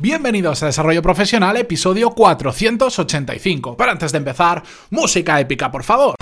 Bienvenidos a Desarrollo Profesional, episodio 485. Pero antes de empezar, música épica, por favor.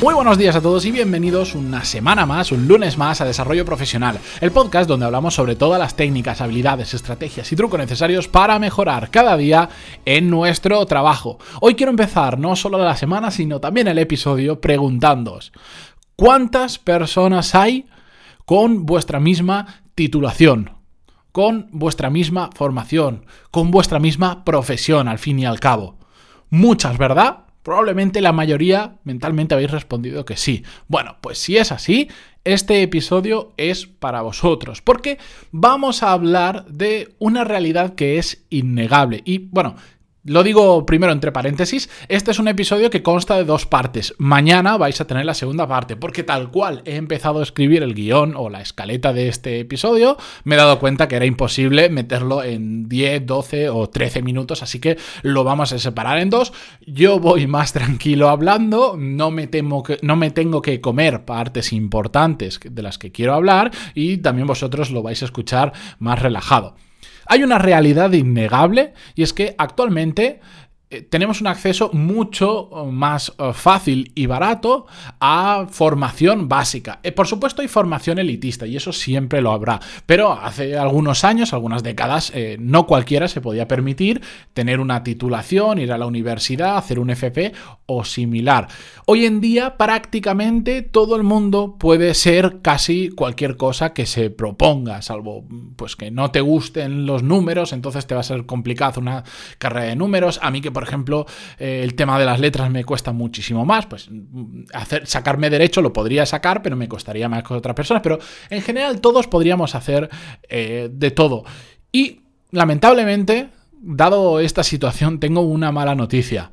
Muy buenos días a todos y bienvenidos una semana más, un lunes más a Desarrollo Profesional, el podcast donde hablamos sobre todas las técnicas, habilidades, estrategias y trucos necesarios para mejorar cada día en nuestro trabajo. Hoy quiero empezar no solo la semana, sino también el episodio preguntándoos, ¿cuántas personas hay con vuestra misma titulación? Con vuestra misma formación, con vuestra misma profesión, al fin y al cabo. Muchas, ¿verdad? Probablemente la mayoría mentalmente habéis respondido que sí. Bueno, pues si es así, este episodio es para vosotros, porque vamos a hablar de una realidad que es innegable. Y bueno, lo digo primero entre paréntesis, este es un episodio que consta de dos partes. Mañana vais a tener la segunda parte, porque tal cual he empezado a escribir el guion o la escaleta de este episodio, me he dado cuenta que era imposible meterlo en 10, 12 o 13 minutos, así que lo vamos a separar en dos. Yo voy más tranquilo hablando, no me, no me tengo que comer partes importantes de las que quiero hablar y también vosotros lo vais a escuchar más relajado. Hay una realidad innegable y es que actualmente tenemos un acceso mucho eh, más eh, fácil y barato a formación básica. por supuesto hay formación elitista y eso siempre lo habrá, pero hace algunos años, algunas décadas, no cualquiera se podía permitir tener una titulación, ir a la universidad, hacer un FP o similar. Hoy en día prácticamente todo el mundo puede ser casi cualquier cosa que se proponga, salvo pues que no te gusten los números, entonces te va a ser complicado una carrera de números. A mí que por ejemplo, eh, el tema de las letras me cuesta muchísimo más. Pues hacer, sacarme derecho lo podría sacar, pero me costaría más que otras personas. Pero en general todos podríamos hacer eh, de todo. Y lamentablemente, dado esta situación, tengo una mala noticia.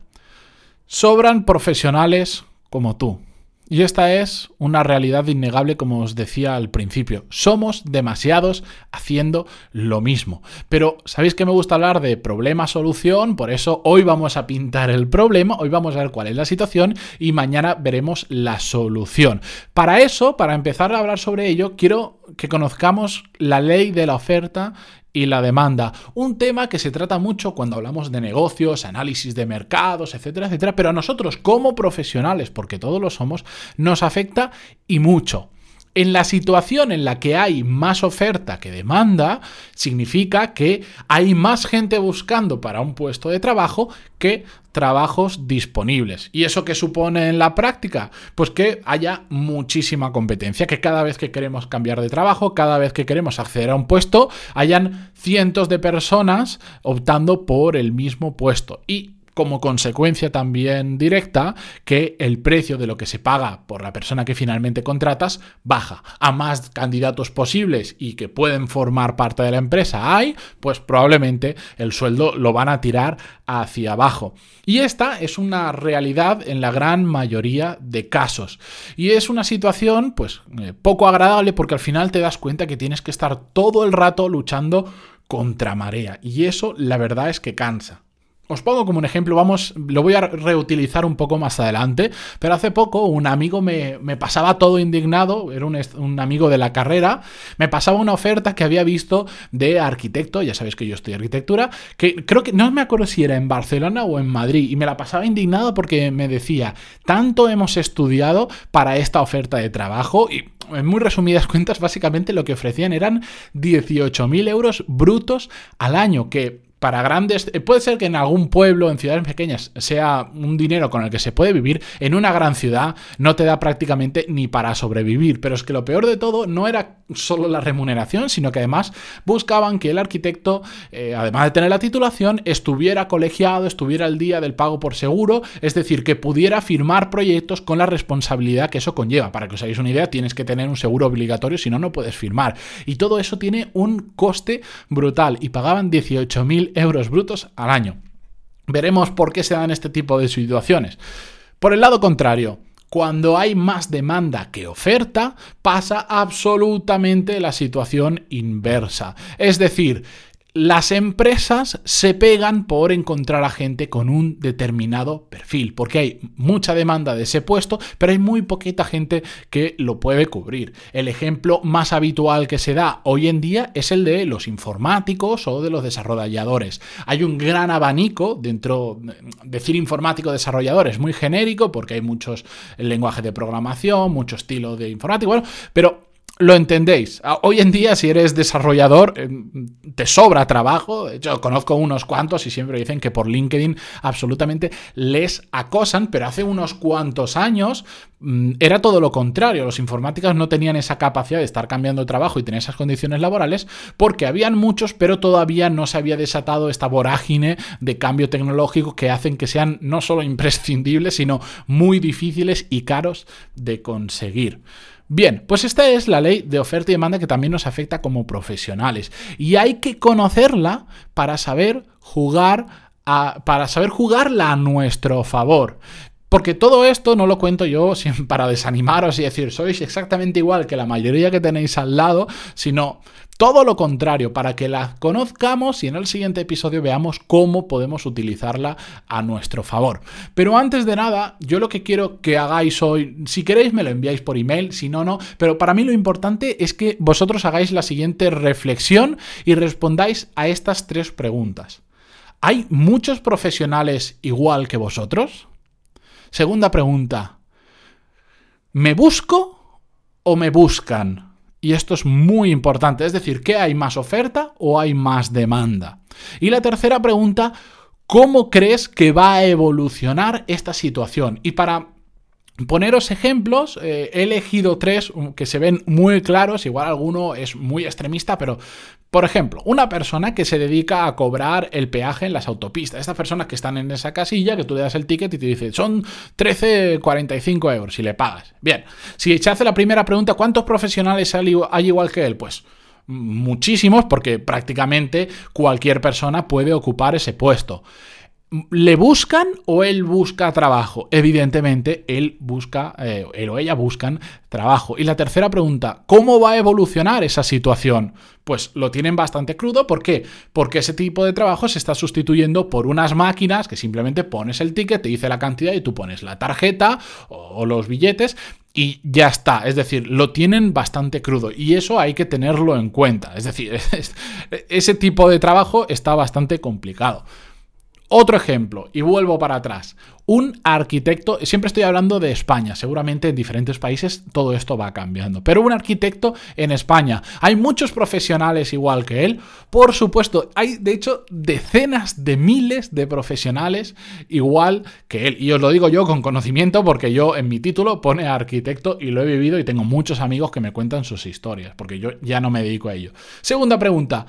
Sobran profesionales como tú. Y esta es una realidad innegable como os decía al principio. Somos demasiados haciendo lo mismo. Pero sabéis que me gusta hablar de problema-solución, por eso hoy vamos a pintar el problema, hoy vamos a ver cuál es la situación y mañana veremos la solución. Para eso, para empezar a hablar sobre ello, quiero que conozcamos la ley de la oferta y la demanda. Un tema que se trata mucho cuando hablamos de negocios, análisis de mercados, etcétera, etcétera, pero a nosotros como profesionales, porque todos lo somos, nos afecta y mucho. En la situación en la que hay más oferta que demanda, significa que hay más gente buscando para un puesto de trabajo que trabajos disponibles. ¿Y eso qué supone en la práctica? Pues que haya muchísima competencia, que cada vez que queremos cambiar de trabajo, cada vez que queremos acceder a un puesto, hayan cientos de personas optando por el mismo puesto. Y como consecuencia también directa que el precio de lo que se paga por la persona que finalmente contratas baja. A más candidatos posibles y que pueden formar parte de la empresa hay, pues probablemente el sueldo lo van a tirar hacia abajo. Y esta es una realidad en la gran mayoría de casos. Y es una situación pues eh, poco agradable porque al final te das cuenta que tienes que estar todo el rato luchando contra marea. Y eso la verdad es que cansa. Os pongo como un ejemplo, vamos, lo voy a reutilizar un poco más adelante, pero hace poco un amigo me, pasaba todo indignado, era un, un, amigo de la carrera, me pasaba una oferta que había visto de arquitecto, ya sabéis que yo estoy arquitectura, que creo que no me acuerdo si era en Barcelona o en Madrid, y me la pasaba indignado porque me decía, tanto hemos estudiado para esta oferta de trabajo y en muy resumidas cuentas, básicamente lo que ofrecían eran 18.000 euros brutos al año, que para grandes, eh, puede ser que en algún pueblo, en ciudades pequeñas, sea un dinero con el que se puede vivir, en una gran ciudad no te da prácticamente ni para sobrevivir, pero es que lo peor de todo no era solo la remuneración, sino que además buscaban que el arquitecto, eh, además de tener la titulación, estuviera colegiado, estuviera al día del pago por seguro, es decir, que pudiera firmar proyectos con la responsabilidad que eso conlleva. Para que os hagáis una idea, tienes que tener un seguro obligatorio, si no, no puedes firmar. Y todo eso tiene un coste brutal y pagaban 18.000 euros brutos al año. Veremos por qué se dan este tipo de situaciones. Por el lado contrario, cuando hay más demanda que oferta, pasa absolutamente la situación inversa. Es decir, las empresas se pegan por encontrar a gente con un determinado perfil, porque hay mucha demanda de ese puesto, pero hay muy poquita gente que lo puede cubrir. El ejemplo más habitual que se da hoy en día es el de los informáticos o de los desarrolladores. Hay un gran abanico dentro, decir informático desarrollador es muy genérico porque hay muchos lenguajes de programación, mucho estilo de informático, bueno, pero lo entendéis. Ah, hoy en día, si eres desarrollador, eh, te sobra trabajo. Hecho, conozco unos cuantos y siempre dicen que por LinkedIn absolutamente les acosan, pero hace unos cuantos años mm, era todo lo contrario. Los informáticos no tenían esa capacidad de estar cambiando de trabajo y tener esas condiciones laborales porque habían muchos, pero todavía no se había desatado esta vorágine de cambio tecnológico que hacen que sean no solo imprescindibles, sino muy difíciles y caros de conseguir. Bien, pues esta es la ley de oferta y demanda que también nos afecta como profesionales. Y hay que conocerla para saber jugar a, para saber jugarla a nuestro favor. Porque todo esto no lo cuento yo para desanimaros y decir, sois exactamente igual que la mayoría que tenéis al lado, sino todo lo contrario, para que la conozcamos y en el siguiente episodio veamos cómo podemos utilizarla a nuestro favor. Pero antes de nada, yo lo que quiero que hagáis hoy, si queréis me lo enviáis por email, si no, no, pero para mí lo importante es que vosotros hagáis la siguiente reflexión y respondáis a estas tres preguntas. ¿Hay muchos profesionales igual que vosotros? Segunda pregunta. ¿Me busco o me buscan? Y esto es muy importante, es decir, ¿qué hay más oferta o hay más demanda? Y la tercera pregunta, ¿cómo crees que va a evolucionar esta situación? Y para Poneros ejemplos, eh, he elegido tres que se ven muy claros, igual alguno es muy extremista, pero por ejemplo, una persona que se dedica a cobrar el peaje en las autopistas. Estas personas que están en esa casilla, que tú le das el ticket y te dice, son 13,45 euros y le pagas. Bien, si se hace la primera pregunta, ¿cuántos profesionales hay igual que él? Pues muchísimos, porque prácticamente cualquier persona puede ocupar ese puesto. ¿Le buscan o él busca trabajo? Evidentemente, él busca, eh, él o ella buscan trabajo. Y la tercera pregunta, ¿cómo va a evolucionar esa situación? Pues lo tienen bastante crudo. ¿Por qué? Porque ese tipo de trabajo se está sustituyendo por unas máquinas que simplemente pones el ticket, te dice la cantidad y tú pones la tarjeta o los billetes y ya está. Es decir, lo tienen bastante crudo y eso hay que tenerlo en cuenta. Es decir, ese tipo de trabajo está bastante complicado. Otro ejemplo, y vuelvo para atrás. Un arquitecto, siempre estoy hablando de España, seguramente en diferentes países todo esto va cambiando, pero un arquitecto en España, hay muchos profesionales igual que él, por supuesto, hay de hecho decenas de miles de profesionales igual que él, y os lo digo yo con conocimiento porque yo en mi título pone arquitecto y lo he vivido y tengo muchos amigos que me cuentan sus historias, porque yo ya no me dedico a ello. Segunda pregunta.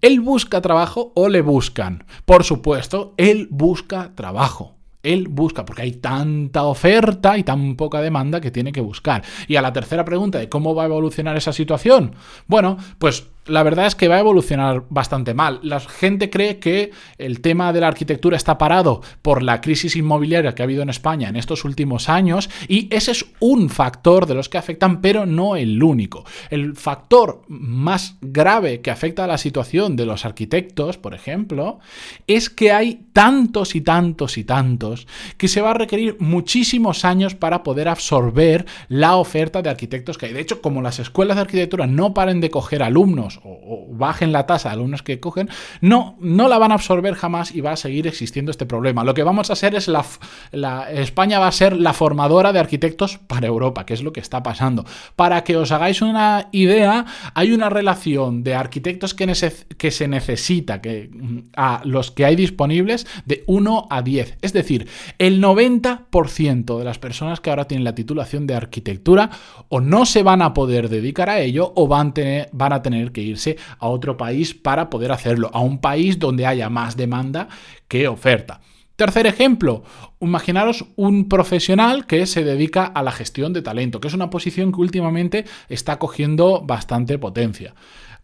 ¿Él busca trabajo o le buscan? Por supuesto, él busca trabajo. Él busca, porque hay tanta oferta y tan poca demanda que tiene que buscar. Y a la tercera pregunta de cómo va a evolucionar esa situación, bueno, pues la verdad es que va a evolucionar bastante mal. La gente cree que el tema de la arquitectura está parado por la crisis inmobiliaria que ha habido en España en estos últimos años y ese es un factor de los que afectan, pero no el único. El factor más grave que afecta a la situación de los arquitectos, por ejemplo, es que hay tantos y tantos y tantos que se va a requerir muchísimos años para poder absorber la oferta de arquitectos que hay. De hecho, como las escuelas de arquitectura no paren de coger alumnos, o, bajen la tasa de alumnos que cogen, no, no la van a absorber jamás y va a seguir existiendo este problema. Lo que vamos a hacer es la, España va a ser la formadora de arquitectos para Europa, que es lo que está pasando. Para que os hagáis una idea, hay una relación de arquitectos que, que se necesita que, a los que hay disponibles de 1 a 10. Es decir, el 90% de las personas que ahora tienen la titulación de arquitectura o no se van a poder dedicar a ello o van, tener, van a tener que irse a otro país para poder hacerlo, a un país donde haya más demanda que oferta. Tercer ejemplo, imaginaros un profesional que se dedica a la gestión de talento, que es una posición que últimamente está cogiendo bastante potencia.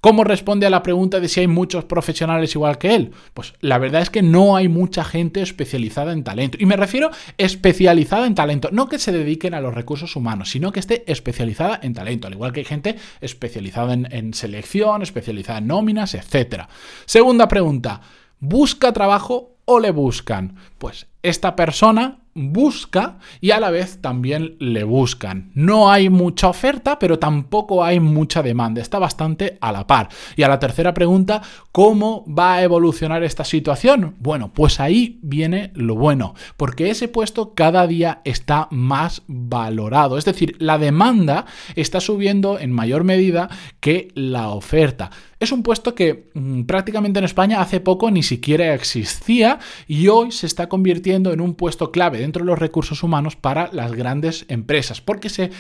¿Cómo responde a la pregunta de si hay muchos profesionales igual que él? Pues la verdad es que no hay mucha gente especializada en talento. Y me refiero especializada en talento, no que se dediquen a los recursos humanos, sino que esté especializada en talento, al igual que hay gente especializada en, en selección, especializada en nóminas, etc. Segunda pregunta, ¿busca trabajo o le buscan? Pues esta persona busca y a la vez también le buscan. No hay mucha oferta, pero tampoco hay mucha demanda. Está bastante a la par. Y a la tercera pregunta, ¿cómo va a evolucionar esta situación? Bueno, pues ahí viene lo bueno, porque ese puesto cada día está más valorado. Es decir, la demanda está subiendo en mayor medida que la oferta. Es un puesto que mm, prácticamente en España hace poco ni siquiera existía y hoy se está convirtiendo en un puesto clave dentro de los recursos humanos para las grandes empresas, porque se,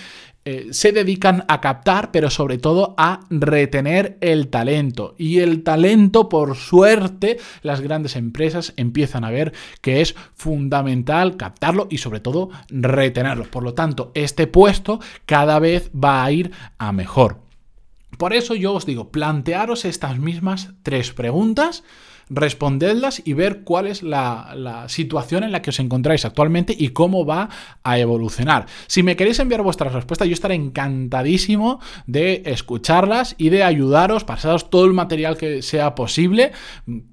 eh, se dedican a captar, pero sobre todo a retener el talento. Y el talento, por suerte, las grandes empresas empiezan a ver que es fundamental captarlo y sobre todo retenerlo. Por lo tanto, este puesto cada vez va a ir a mejor. Por eso yo os digo, plantearos estas mismas tres preguntas respondedlas y ver cuál es la, situación en la que os encontráis actualmente y cómo va a evolucionar. Si me queréis enviar vuestras respuestas, yo estaré encantadísimo de escucharlas y de ayudaros, pasaros todo el material que sea posible.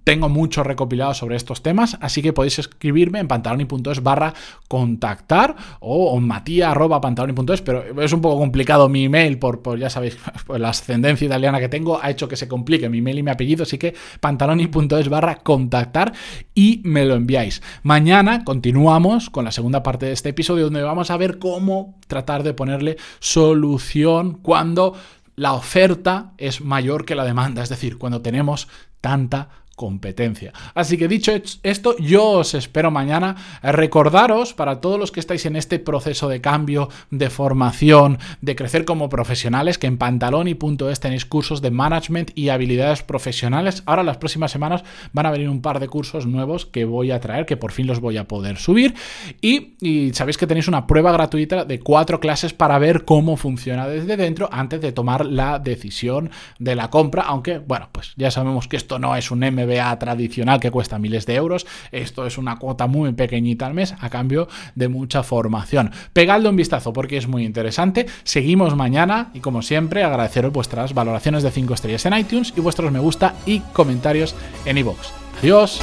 Tengo mucho recopilado sobre estos temas, así que podéis escribirme en pantaloni.es barra contactar o en matia.pantaloni.es, pero es un poco complicado mi email por, por ya sabéis, por la ascendencia italiana que tengo ha hecho que se complique mi email y mi apellido, así que pantaloni.es barra contactar y me lo enviáis. Mañana continuamos con la segunda parte de este episodio donde vamos a ver cómo tratar de ponerle solución cuando la oferta es mayor que la demanda, es decir, cuando tenemos tanta competencia. Así que dicho esto, yo os espero mañana. Recordaros, para todos los que estáis en este proceso de cambio, de formación, de crecer como profesionales, que en pantaloni.es tenéis cursos de management y habilidades profesionales. Ahora las próximas semanas van a venir un par de cursos nuevos que voy a traer, que por fin los voy a poder subir. Y, y sabéis que tenéis una prueba gratuita de cuatro clases para ver cómo funciona desde dentro antes de tomar la decisión de la compra. Aunque, bueno, pues ya sabemos que esto no es un M MBA tradicional que cuesta miles de euros. Esto es una cuota muy pequeñita al mes a cambio de mucha formación. Pegadle un vistazo porque es muy interesante. Seguimos mañana y como siempre agradeceros vuestras valoraciones de 5 estrellas en iTunes y vuestros me gusta y comentarios en iVoox. Adiós.